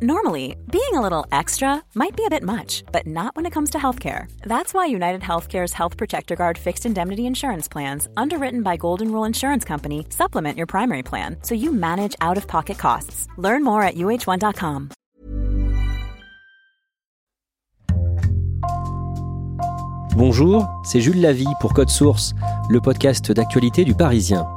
Normally, being a little extra might be a bit much, but not when it comes to healthcare. That's why United Healthcare's Health Protector Guard fixed indemnity insurance plans, underwritten by Golden Rule Insurance Company, supplement your primary plan so you manage out of pocket costs. Learn more at uh1.com. Bonjour, c'est Jules Lavie pour Code Source, le podcast d'actualité du Parisien.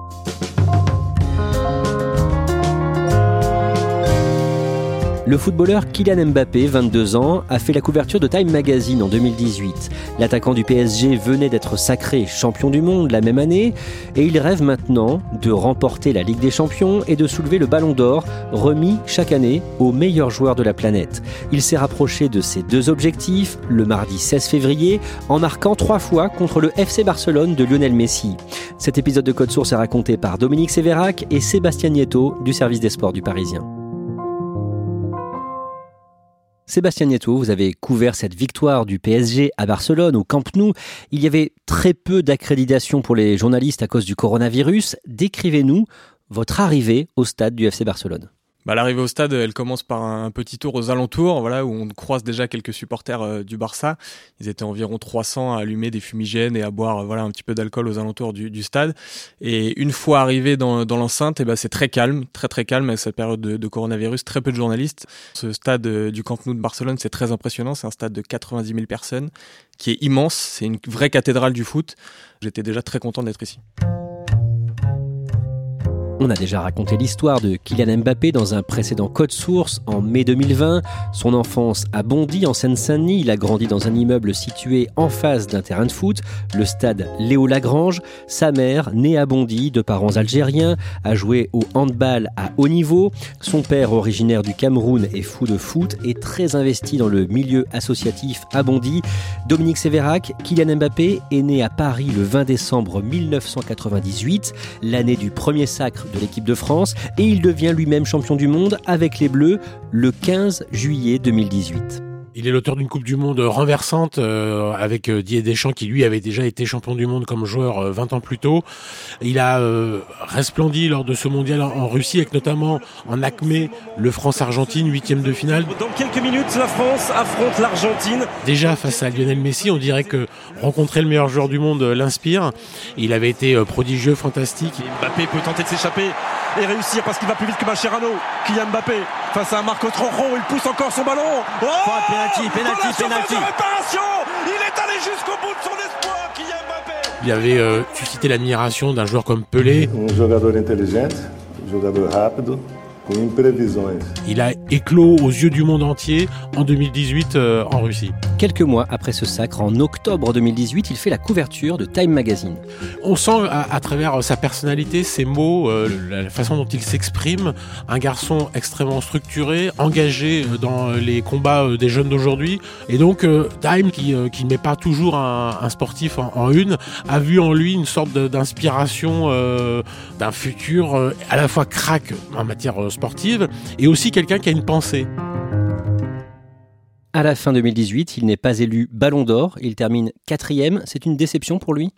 Le footballeur Kylian Mbappé, 22 ans, a fait la couverture de Time Magazine en 2018. L'attaquant du PSG venait d'être sacré champion du monde la même année et il rêve maintenant de remporter la Ligue des Champions et de soulever le ballon d'or remis chaque année aux meilleurs joueurs de la planète. Il s'est rapproché de ces deux objectifs le mardi 16 février en marquant trois fois contre le FC Barcelone de Lionel Messi. Cet épisode de Code Source est raconté par Dominique Sévérac et Sébastien Nieto du service des sports du Parisien. Sébastien Nieto, vous avez couvert cette victoire du PSG à Barcelone, au Camp Nou. Il y avait très peu d'accréditation pour les journalistes à cause du coronavirus. Décrivez-nous votre arrivée au stade du FC Barcelone. Bah, L'arrivée au stade, elle commence par un petit tour aux alentours, voilà, où on croise déjà quelques supporters euh, du Barça. Ils étaient environ 300 à allumer des fumigènes et à boire euh, voilà, un petit peu d'alcool aux alentours du, stade. Et une fois arrivé dans, l'enceinte, eh ben, c'est très calme, très très calme avec cette période de, de, coronavirus, très peu de journalistes. Ce stade euh, du Camp Nou de Barcelone, c'est très impressionnant. C'est un stade de 90 000 personnes qui est immense. C'est une vraie cathédrale du foot. J'étais déjà très content d'être ici. On a déjà raconté l'histoire de Kylian Mbappé dans un précédent Code Source en mai 2020. Son enfance a bondi en Seine-Saint-Denis. Il a grandi dans un immeuble situé en face d'un terrain de foot, le stade Léo Lagrange. Sa mère, née à Bondy, de parents algériens, a joué au handball à haut niveau. Son père, originaire du Cameroun, est fou de foot et très investi dans le milieu associatif à Bondy. Dominique Sévérac, Kylian Mbappé est né à Paris le 20 décembre 1998, l'année du premier sacre de l'équipe de France et il devient lui-même champion du monde avec les Bleus le 15 juillet 2018. Il est l'auteur d'une Coupe du Monde renversante euh, avec euh, Didier Deschamps qui lui avait déjà été champion du monde comme joueur euh, 20 ans plus tôt. Il a euh, resplendi lors de ce mondial en, en, Russie avec notamment en acmé le France-Argentine, huitième de finale. Dans quelques minutes, la France affronte l'Argentine. Déjà face à Lionel Messi, on dirait que rencontrer le meilleur joueur du monde l'inspire. Il avait été prodigieux, fantastique. Et Mbappé peut tenter de s'échapper et réussir parce qu'il va plus vite que Mascherano. Kylian Mbappé face à Marco Tronjon, il pousse encore son ballon. Oh penalty, penalty, penalty. Il est allé jusqu'au bout de son espoir, Kylian Mbappé. Il avait euh, suscité l'admiration d'un joueur comme Pelé. Un joueur intelligent, un joueur rapide, il a éclos aux yeux du monde entier en 2018 euh, en Russie. Quelques mois après ce sacre, en octobre 2018, il fait la couverture de Time Magazine. On sent à, à travers sa personnalité, ses mots, euh, la façon dont il s'exprime, un garçon extrêmement structuré, engagé euh, dans les combats euh, des jeunes d'aujourd'hui. Et donc Time, qui, qui ne met pas toujours un, un sportif en, en, une, a vu en lui une sorte d'inspiration d'un futur à la fois crack en matière sportive et aussi quelqu'un qui a une pensée. À la fin 2018, il n'est pas élu Ballon d'Or, il termine quatrième. C'est une déception pour lui?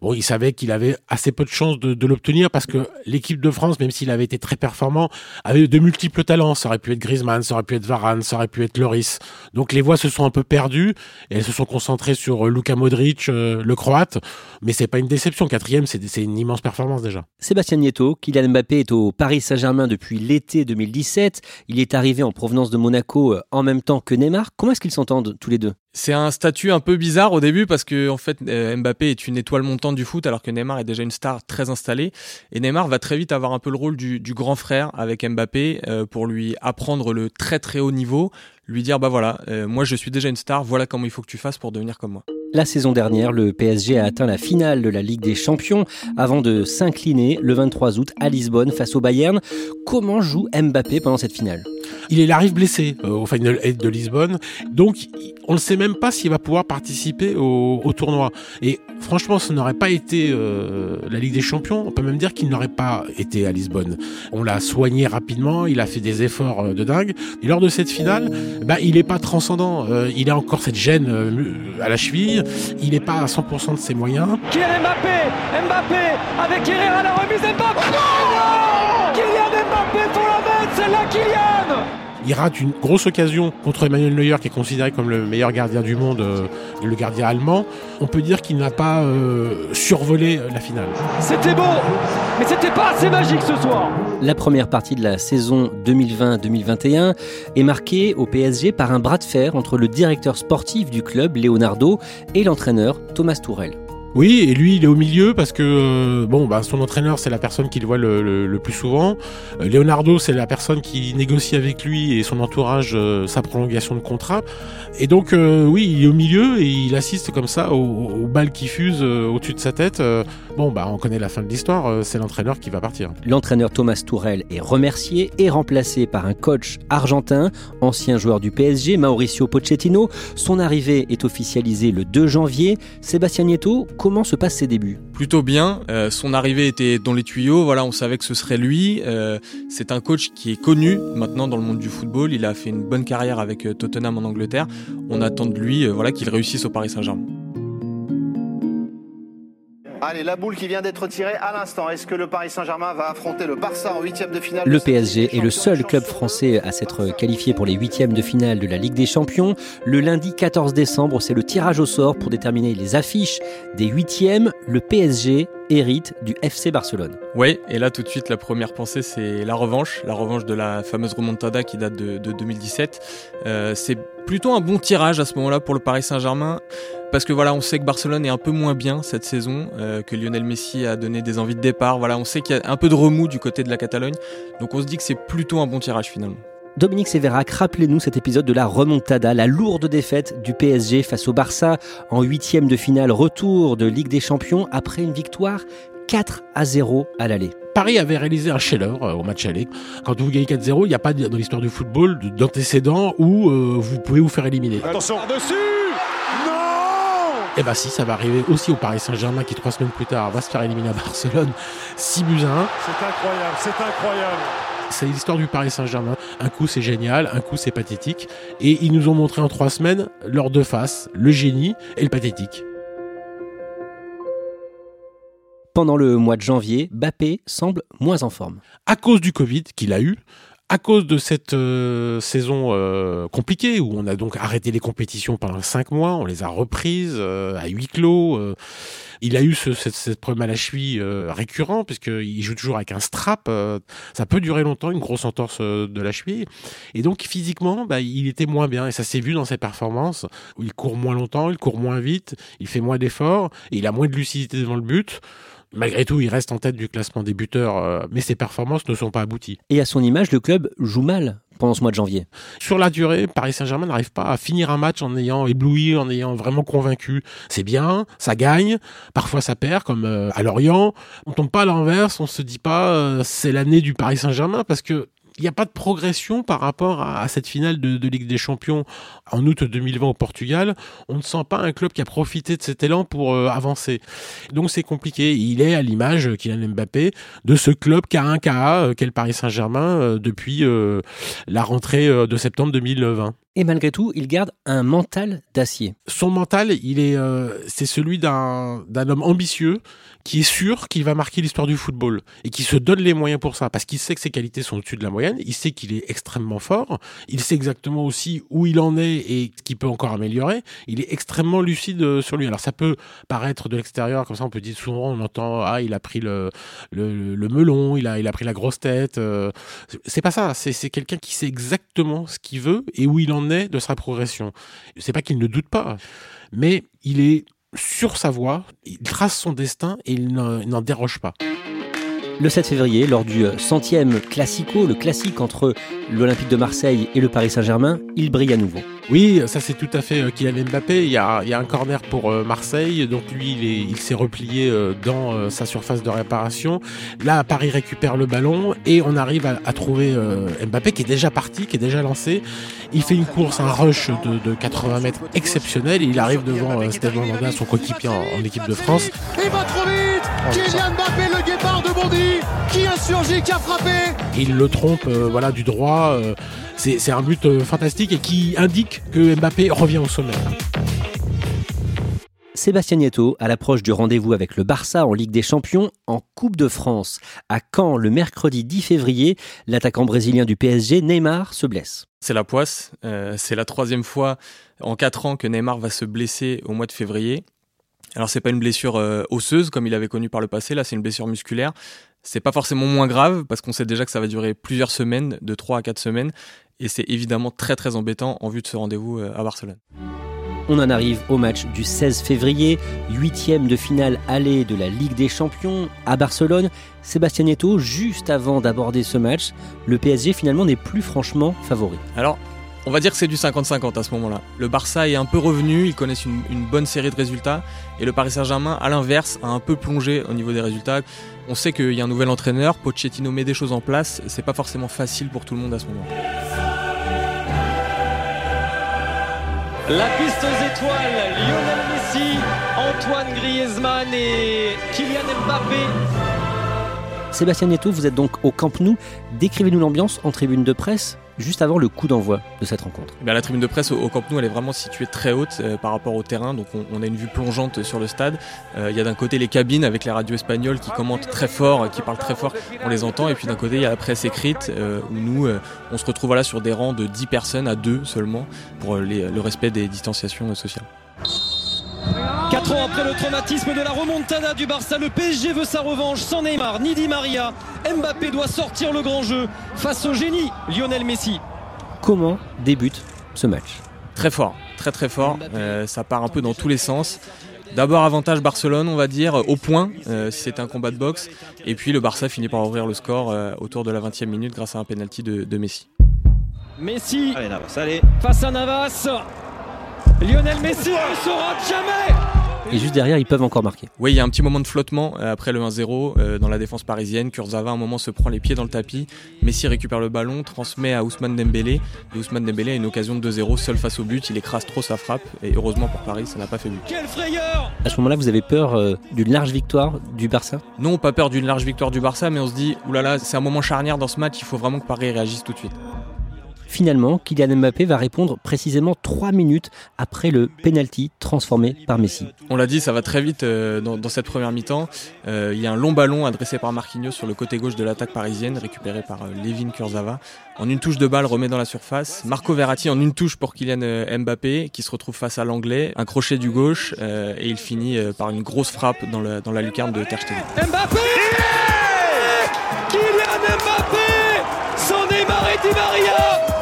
Bon, il savait qu'il avait assez peu de chances de, l'obtenir parce que l'équipe de France, même s'il avait été très performant, avait de multiples talents. Ça aurait pu être Griezmann, ça aurait pu être Varane, ça aurait pu être Loris. Donc les voix se sont un peu perdues et elles se sont concentrées sur Luka Modric, euh, le Croate. Mais c'est pas une déception. Quatrième, c'est une immense performance déjà. Sébastien Nieto, Kylian Mbappé est au Paris Saint-Germain depuis l'été 2017. Il est arrivé en provenance de Monaco euh, en même temps que Neymar. Comment est-ce qu'ils s'entendent tous les deux? C'est un statut un peu bizarre au début parce que en fait Mbappé est une étoile montante du foot alors que Neymar est déjà une star très installée et Neymar va très vite avoir un peu le rôle du, du grand frère avec Mbappé euh, pour lui apprendre le très très haut niveau, lui dire bah voilà euh, moi je suis déjà une star, voilà comment il faut que tu fasses pour devenir comme moi. La saison dernière, le PSG a atteint la finale de la Ligue des Champions avant de s'incliner le 23 août à Lisbonne face au Bayern. Comment joue Mbappé pendant cette finale? Il arrive blessé euh, au Final 8 de Lisbonne, donc on ne sait même pas s'il va pouvoir participer au, tournoi. Et franchement, ce n'aurait pas été euh, la Ligue des Champions. On peut même dire qu'il n'aurait pas été à Lisbonne. On l'a soigné rapidement, il a fait des efforts euh, de dingue. Et lors de cette finale, bah, il n'est pas transcendant. Il a encore cette gêne à la cheville. Il n'est pas à 100% de ses moyens. Kylian Mbappé, Mbappé avec Herrera la remise Mbappé. Oh non Kylian Mbappé pour la mettre, c'est là Kylian Il rate une grosse occasion contre Emmanuel Neuer, qui est considéré comme le meilleur gardien du monde, euh, le gardien allemand. On peut dire qu'il n'a pas euh, survolé la finale. C'était beau, mais c'était pas assez magique ce soir. La première partie de la saison 2020-2021 est marquée au PSG par un bras de fer entre le directeur sportif du club, Leonardo, et l'entraîneur, Thomas Tourel. Oui, et lui, il est au milieu parce que euh, bon, bah, son entraîneur, c'est la personne qu'il voit le, plus souvent. Euh, Leonardo, c'est la personne qui négocie avec lui et son entourage euh, sa prolongation de contrat. Et donc, oui, il est au milieu et il assiste comme ça aux, balles qui fusent au-dessus de sa tête. bon, bah, on connaît la fin de l'histoire. c'est l'entraîneur qui va partir. L'entraîneur Thomas Tourel est remercié et remplacé par un coach argentin, ancien joueur du PSG, Mauricio Pochettino. Son arrivée est officialisée le 2 janvier. Sébastien Nieto Comment se passent ses débuts Plutôt bien. Euh, son arrivée était dans les tuyaux. Voilà, on savait que ce serait lui. Euh, c'est un coach qui est connu maintenant dans le monde du football. Il a fait une bonne carrière avec euh, Tottenham en Angleterre. On attend de lui, voilà, qu'il réussisse au Paris Saint-Germain. Allez, la boule qui vient d'être tirée à l'instant. Est-ce que le Paris Saint-Germain va affronter le Barça en huitième de finale Le PSG est le seul club français à s'être qualifié pour les huitièmes de finale de la Ligue des Champions. Le lundi 14 décembre, c'est le tirage au sort pour déterminer les affiches des huitièmes. Le PSG hérite du FC Barcelone. Oui, et là tout de suite la première pensée c'est la revanche, la revanche de la fameuse remontada qui date de, 2017. Euh, c'est plutôt un bon tirage à ce moment-là pour le Paris Saint-Germain parce que voilà, on sait que Barcelone est un peu moins bien cette saison, euh, que Lionel Messi a donné des envies de départ. Voilà, on sait qu'il y a un peu de remous du côté de la Catalogne, donc on se dit que c'est plutôt un bon tirage finalement. Dominique Sévérac, rappelez-nous cet épisode de la remontada, la lourde défaite du PSG face au Barça en huitième de finale retour de Ligue des Champions après une victoire 4 à 0 à l'aller. Paris avait réalisé un chef euh, au match aller. Quand vous gagnez 4-0, il n'y a pas dans l'histoire du football d'antécédent où euh, vous pouvez vous faire éliminer. Attention dessus et eh bah ben, si, ça va arriver aussi au Paris Saint-Germain qui trois semaines plus tard va se faire éliminer à Barcelone 6 buts à 1. C'est incroyable, c'est incroyable. C'est l'histoire du Paris Saint-Germain. Un coup c'est génial, un coup c'est pathétique. Et ils nous ont montré en trois semaines leurs deux faces, le génie et le pathétique. Pendant le mois de janvier, Bappé semble moins en forme. À cause du Covid qu'il a eu, à cause de cette euh, saison euh, compliquée où on a donc arrêté les compétitions pendant cinq mois, on les a reprises euh, à huis clos. il a eu ce, cette, problème à la cheville récurrent puisqu'il joue toujours avec un strap. ça peut durer longtemps, une grosse entorse de la cheville. Et donc physiquement, bah, il était moins bien et ça s'est vu dans ses performances. Où il court moins longtemps, il court moins vite, il fait moins d'efforts, il a moins de lucidité devant le but. Malgré tout, il reste en tête du classement des buteurs, euh, mais ses performances ne sont pas abouties. Et à son image, le club joue mal pendant ce mois de janvier. Sur la durée, Paris Saint-Germain n'arrive pas à finir un match en ayant ébloui, en ayant vraiment convaincu. C'est bien, ça gagne, parfois ça perd, comme euh, à Lorient. On tombe pas à l'inverse, on se dit pas euh, c'est l'année du Paris Saint-Germain parce que il n'y a pas de progression par rapport à, cette finale de, Ligue des Champions en août 2020 au Portugal. On ne sent pas un club qui a profité de cet élan pour euh, avancer. Donc c'est compliqué. Il est à l'image, Kylian Mbappé, de ce club k 1 ka qu'est le Paris Saint-Germain euh, depuis euh, la rentrée de septembre 2020. Et malgré tout, il garde un mental d'acier. Son mental, il est, c'est celui d'un, homme ambitieux qui est sûr qu'il va marquer l'histoire du football et qui se donne les moyens pour ça parce qu'il sait que ses qualités sont au-dessus de la moyenne, il sait qu'il est extrêmement fort, il sait exactement aussi où il en est et ce qu'il peut encore améliorer, il est extrêmement lucide euh, sur lui. Alors ça peut paraître de l'extérieur comme ça on peut dire souvent on entend ah il a pris le melon, il a il a pris la grosse tête, euh, c'est pas ça, c'est quelqu'un qui sait exactement ce qu'il veut et où il en de sa progression. C'est pas qu'il ne doute pas, mais il est sur sa voie, il trace son destin et il n'en déroge pas. Le 7 février, lors du centième classico, le classique entre l'Olympique de Marseille et le Paris Saint-Germain, il brille à nouveau. Oui, ça c'est tout à fait euh, Kylian Mbappé. Il y a, un corner pour euh, Marseille, donc lui il s'est replié euh, dans sa surface de réparation. Là, Paris récupère le ballon et on arrive à, trouver Mbappé qui est déjà parti, qui est déjà lancé. Il fait une course, un rush de, 80 mètres exceptionnel. il arrive devant Stéphane Mandanda, son coéquipier en, équipe de France. Il va trop vite Kylian Mbappé, le guépard de Bondy, qui a surgi, qui a frappé Il le trompe, voilà, du droit. C'est un but euh, fantastique et qui indique que Mbappé revient au sommet. Sébastien Nieto, à l'approche du rendez-vous avec le Barça en Ligue des Champions, en Coupe de France. À Caen, le mercredi 10 février, l'attaquant brésilien du PSG, Neymar, se blesse. c'est la poisse. c'est la troisième fois en quatre ans que Neymar va se blesser au mois de février. Alors c'est pas une blessure osseuse comme il avait connu par le passé, là c'est une blessure musculaire. C'est pas forcément moins grave parce qu'on sait déjà que ça va durer plusieurs semaines, de 3 à 4 semaines, et c'est évidemment très très embêtant en vue de ce rendez-vous à Barcelone. On en arrive au match du 16 février, huitième de finale aller de la Ligue des Champions à Barcelone. Sébastien Neto, juste avant d'aborder ce match, le PSG finalement n'est plus franchement favori. Alors, on va dire que c'est du 50-50 à ce moment-là. Le Barça est un peu revenu, ils connaissent une, une bonne série de résultats, et le Paris Saint-Germain, à l'inverse, a un peu plongé au niveau des résultats. On sait qu'il y a un nouvel entraîneur, Pochettino met des choses en place, c'est pas forcément facile pour tout le monde à ce moment-là. La piste aux étoiles, Lionel Messi, Antoine Griezmann et Kylian Mbappé. Sébastien Neto, vous êtes donc au Camp Nou. Décrivez-nous l'ambiance en tribune de presse juste avant le coup d'envoi de cette rencontre eh La tribune de presse au, Camp Nou, elle est vraiment située très haute euh, par rapport au terrain, donc on, a une vue plongeante sur le stade. Euh, il y a d'un côté les cabines avec les radios espagnoles qui commentent très fort, qui parlent très fort, on les entend, et puis d'un côté il y a la presse écrite euh, où nous, on se retrouve là sur des rangs de 10 personnes à 2 seulement pour le respect des distanciations sociales. 4 ans après le traumatisme de la remontada du Barça, le PSG veut sa revanche sans Neymar ni Di Maria. Mbappé doit sortir le grand jeu face au génie Lionel Messi. Comment débute ce match Très fort, très très fort. Euh, ça part un peu dans tous les sens. D'abord avantage Barcelone, on va dire, au point, euh, si c'était un combat de boxe. Et puis le Barça finit par ouvrir le score euh, autour de la 20e minute grâce à un penalty de, Messi. Messi face à Navas. Lionel Messi ne saura jamais et juste derrière, ils peuvent encore marquer. Oui, il y a un petit moment de flottement euh, après le 1-0 euh, dans la défense parisienne. Kurzawa, à un moment, se prend les pieds dans le tapis. Messi récupère le ballon, transmet à Ousmane Dembélé. Et Ousmane Dembélé a une occasion de 2-0 seul face au but. Il écrase trop sa frappe. Et heureusement pour Paris, ça n'a pas fait but. Quelle frayeur À ce moment-là, vous avez peur euh, d'une large victoire du Barça? Non, pas peur d'une large victoire du Barça, mais on se dit, oulala, c'est un moment charnière dans ce match. Il faut vraiment que Paris réagisse tout de suite. Finalement, Kylian Mbappé va répondre précisément 3 minutes après le penalty transformé par Messi. On l'a dit, ça va très vite euh, dans, cette première mi-temps. Euh, il y a un long ballon adressé par Marquinhos sur le côté gauche de l'attaque parisienne, récupéré par euh, Levin Kurzawa. En une touche de balle, remet dans la surface. Marco Verratti en une touche pour Kylian Mbappé, qui se retrouve face à l'anglais. Un crochet du gauche, et il finit par une grosse frappe dans, dans la lucarne de Ter Stegen. Mbappé Kylian Mbappé Son Neymar et Di Maria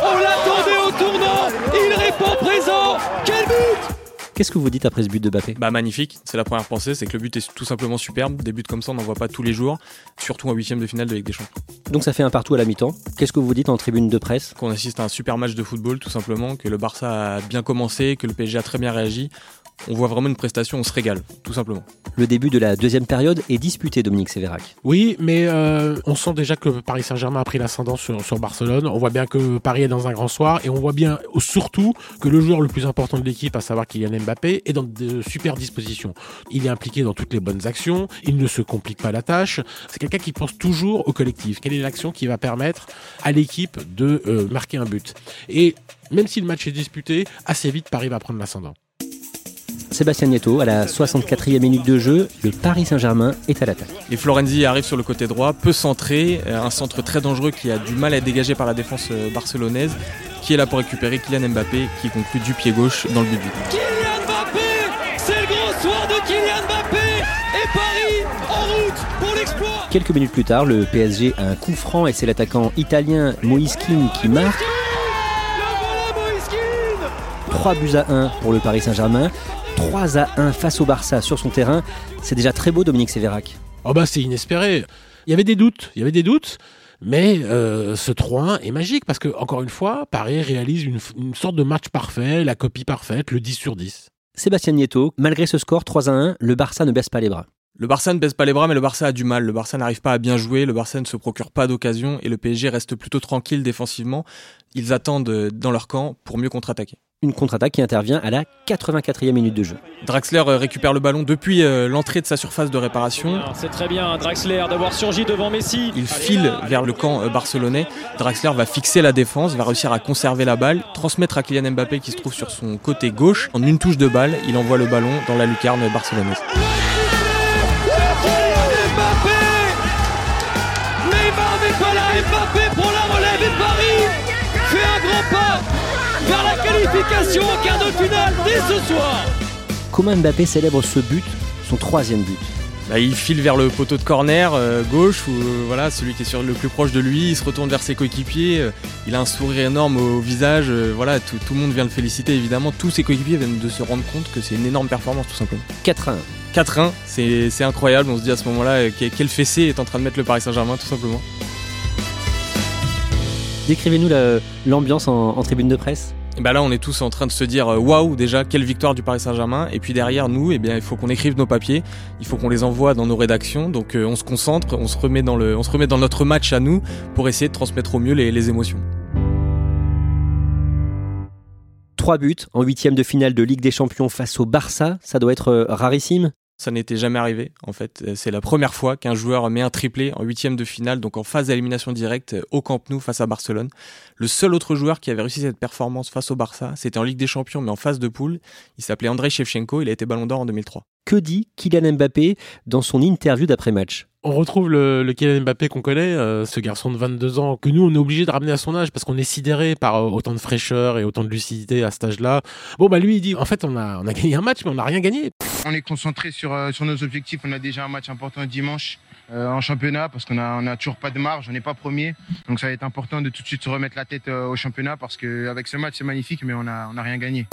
Qu'est-ce que vous dites après ce but de Mbappé Bah magnifique, c'est la première pensée, c'est que le but est tout simplement superbe. Des buts comme ça, on n'en voit pas tous les jours, surtout en huitième de finale de Ligue des Champions. Donc ça fait un partout à la mi-temps. Qu'est-ce que vous dites en tribune de presse Qu'on assiste à un super match de football, tout simplement, que le Barça a bien commencé, que le PSG a très bien réagi on voit vraiment une prestation, on se régale, tout simplement. Le début de la deuxième période est disputé, Dominique Sévérac. Oui, mais euh, on sent déjà que Paris Saint-Germain a pris l'ascendant sur, Barcelone. On voit bien que Paris est dans un grand soir et on voit bien surtout que le joueur le plus important de l'équipe, à savoir Kylian Mbappé, est dans de super dispositions. Il est impliqué dans toutes les bonnes actions, il ne se complique pas la tâche. C'est quelqu'un qui pense toujours au collectif. Quelle est l'action qui va permettre à l'équipe de euh, marquer un but? Et même si le match est disputé, assez vite Paris va prendre l'ascendant. Sébastien Nieto à la 64e minute de jeu, le Paris Saint-Germain est à l'attaque. Et Florenzi arrive sur le côté droit, peu centré, euh, un centre très dangereux qui a du mal à être dégagé par la défense euh, barcelonaise, qui est là pour récupérer Kylian Mbappé qui conclut du pied gauche dans le but. Kylian Mbappé C'est le grand soir de Kylian Mbappé et Paris en route pour l'exploit Quelques minutes plus tard, le PSG a un coup franc et c'est l'attaquant italien Moïse qui marque. 3 buts à 1 pour le Paris Saint-Germain. 3 à 1 face au Barça sur son terrain. C'est déjà très beau, Dominique Sévérac. Oh bah c'est inespéré. Il y avait des doutes, il y avait des doutes. Mais euh, ce 3-1 est magique parce que, encore une fois, Paris réalise une, une, sorte de match parfait, la copie parfaite, le 10 sur 10. Sébastien Nieto, malgré ce score 3 1, le Barça ne baisse pas les bras. Le Barça ne baisse pas les bras, mais le Barça a du mal. Le Barça n'arrive pas à bien jouer, le Barça ne se procure pas d'occasion et le PSG reste plutôt tranquille défensivement. Ils attendent euh, dans leur camp pour mieux contre-attaquer une contre-attaque qui intervient à la 84e minute de jeu. Draxler euh, récupère le ballon depuis euh, l'entrée de sa surface de réparation. C'est très bien Draxler d'avoir surgi devant Messi. Il file vers le camp euh, barcelonais. Draxler va fixer la défense, va réussir à conserver la balle, transmettre à Kylian Mbappé qui se trouve sur son côté gauche. En une touche de balle, il envoie le ballon dans la lucarne barcelonaise. Qualification en quart de finale dès ce soir. Comment Mbappé célèbre ce but, son troisième but bah, il file vers le poteau de corner euh, gauche où euh, voilà celui qui est sur le plus proche de lui, il se retourne vers ses coéquipiers, euh, il a un sourire énorme au visage, voilà tout, le monde vient le féliciter évidemment, tous ses coéquipiers viennent de se rendre compte que c'est une énorme performance tout simplement. 4-1. 4-1, c'est incroyable, on se dit à ce moment-là quel fessé est en train de mettre le Paris Saint-Germain tout simplement. Décrivez-nous l'ambiance en tribune de presse bah là, on est tous en train de se dire euh, waouh, déjà, quelle victoire du Paris Saint-Germain. Et puis derrière nous, eh bien, il faut qu'on écrive nos papiers, il faut qu'on les envoie dans nos rédactions. Donc euh, on se concentre, on se, remet dans notre match à nous pour essayer de transmettre au mieux les, les émotions. Trois buts en huitième de finale de Ligue des Champions face au Barça, ça doit être euh, rarissime? Ça n'était jamais arrivé, en fait. C'est la première fois qu'un joueur met un triplé en huitième de finale, donc en phase d'élimination directe au Camp Nou face à Barcelone. Le seul autre joueur qui avait réussi cette performance face au Barça, c'était en Ligue des Champions, mais en phase de poule. Il s'appelait Andrei Shevchenko, il a été Ballon d'Or en 2003. Que dit Kylian Mbappé dans son interview d'après-match? On retrouve le, Kylian Mbappé qu'on connaît, euh, ce garçon de 22 ans, que nous, on est obligé de ramener à son âge parce qu'on est sidéré par euh, autant de fraîcheur et autant de lucidité à cet âge-là. Bon, bah lui, il dit, en fait, on a, on a gagné un match, mais on n'a rien gagné. On est concentré sur, euh, sur nos objectifs. On a déjà un match important dimanche en championnat parce qu'on n'a on a toujours pas de marge, on n'est pas premier. Donc ça va être important de tout de suite se remettre la tête au championnat parce qu'avec ce match, c'est magnifique, mais on n'a on a rien gagné.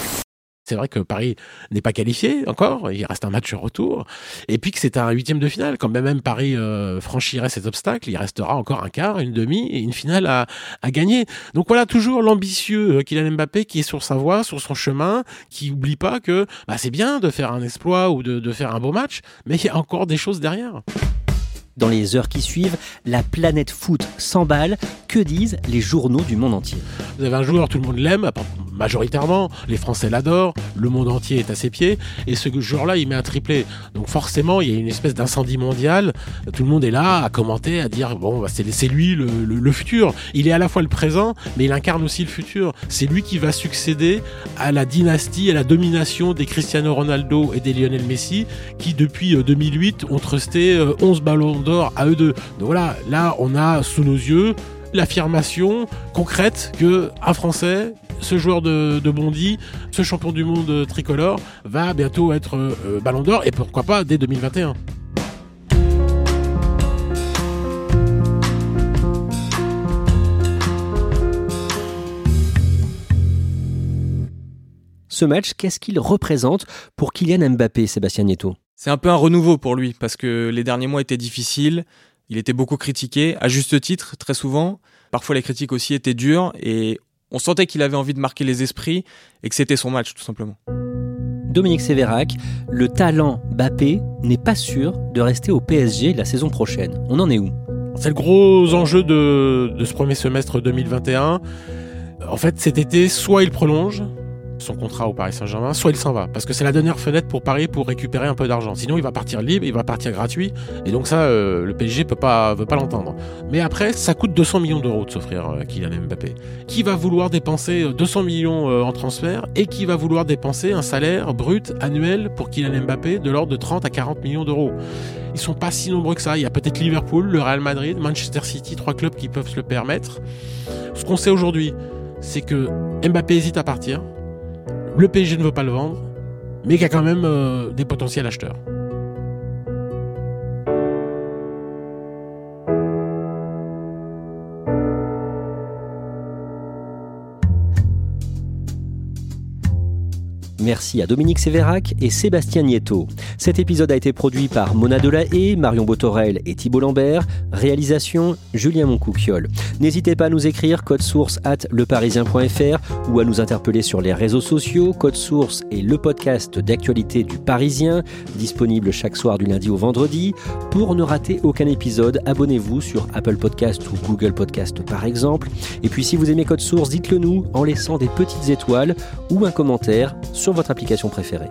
C'est vrai que Paris n'est pas qualifié encore, il reste un match retour, et puis que c'est un huitième de finale. Quand même, Paris euh, franchirait cet obstacle, il restera encore un quart, une demi et une finale à, gagner. Donc voilà, toujours l'ambitieux euh, Kylian Mbappé qui est sur sa voie, sur son chemin, qui n'oublie pas que bah, c'est bien de faire un exploit ou de faire un beau match, mais il y a encore des choses derrière. Dans les heures qui suivent, la planète foot s'emballe. Que disent les journaux du monde entier? Vous avez un joueur, tout le monde l'aime, majoritairement. Les Français l'adorent, le monde entier est à ses pieds. Et ce joueur-là, il met un triplé. Donc forcément, il y a une espèce d'incendie mondial. Tout le monde est là à commenter, à dire bon, bah, c'est lui le, futur. Il est à la fois le présent, mais il incarne aussi le futur. C'est lui qui va succéder à la dynastie, à la domination des Cristiano Ronaldo et des Lionel Messi, qui depuis 2008 euh, ont trusté 11 euh, ballons d'or à eux deux. Donc voilà, là on a sous nos yeux l'affirmation concrète que un Français, ce joueur de, Bondy, ce champion du monde tricolore, va bientôt être euh, Ballon d'Or et pourquoi pas dès 2021. Ce match, qu'est-ce qu'il représente pour Kylian Mbappé, Sébastien Nieto? C'est un peu un renouveau pour lui parce que les derniers mois étaient difficiles. Il était beaucoup critiqué, à juste titre, très souvent. Parfois, les critiques aussi étaient dures et on sentait qu'il avait envie de marquer les esprits et que c'était son match, tout simplement. Dominique Sévérac, le talent Mbappé n'est pas sûr de rester au PSG la saison prochaine. On en est où? C'est le gros enjeu de, de ce premier semestre 2021. En fait, cet été, soit il prolonge, son contrat au Paris Saint-Germain, soit il s'en va. Parce que c'est la dernière fenêtre pour Paris pour récupérer un peu d'argent. Sinon, il va partir libre, il va partir gratuit. Et donc ça, euh, le PSG peut pas, veut pas l'entendre. Mais après, ça coûte 200 millions d'euros de s'offrir euh, Kylian Mbappé. Qui va vouloir dépenser 200 euh, millions en transfert et qui va vouloir dépenser un salaire brut annuel pour Kylian Mbappé de l'ordre de 30 à 40 millions d'euros? Ils sont pas si nombreux que ça. Il y a peut-être Liverpool, le Real Madrid, Manchester City, trois clubs qui peuvent se le permettre. Ce qu'on sait aujourd'hui, c'est que Mbappé hésite à partir le PSG ne veut pas le vendre, mais qu'il y a quand même euh, des potentiels acheteurs. Merci à Dominique Sévérac et Sébastien Nieto. Cet épisode a été produit par Mona Delahaye, Marion Botorel et Thibault Lambert. Réalisation Julien Moncouquiole. N'hésitez pas à nous écrire code source at leparisien.fr ou à nous interpeller sur les réseaux sociaux. Code source est le podcast d'actualité du Parisien, disponible chaque soir du lundi au vendredi. Pour ne rater aucun épisode, abonnez-vous sur Apple Podcast ou Google Podcast par exemple. Et puis si vous aimez Code Source, dites-le nous en laissant des petites étoiles ou un commentaire votre application préférée.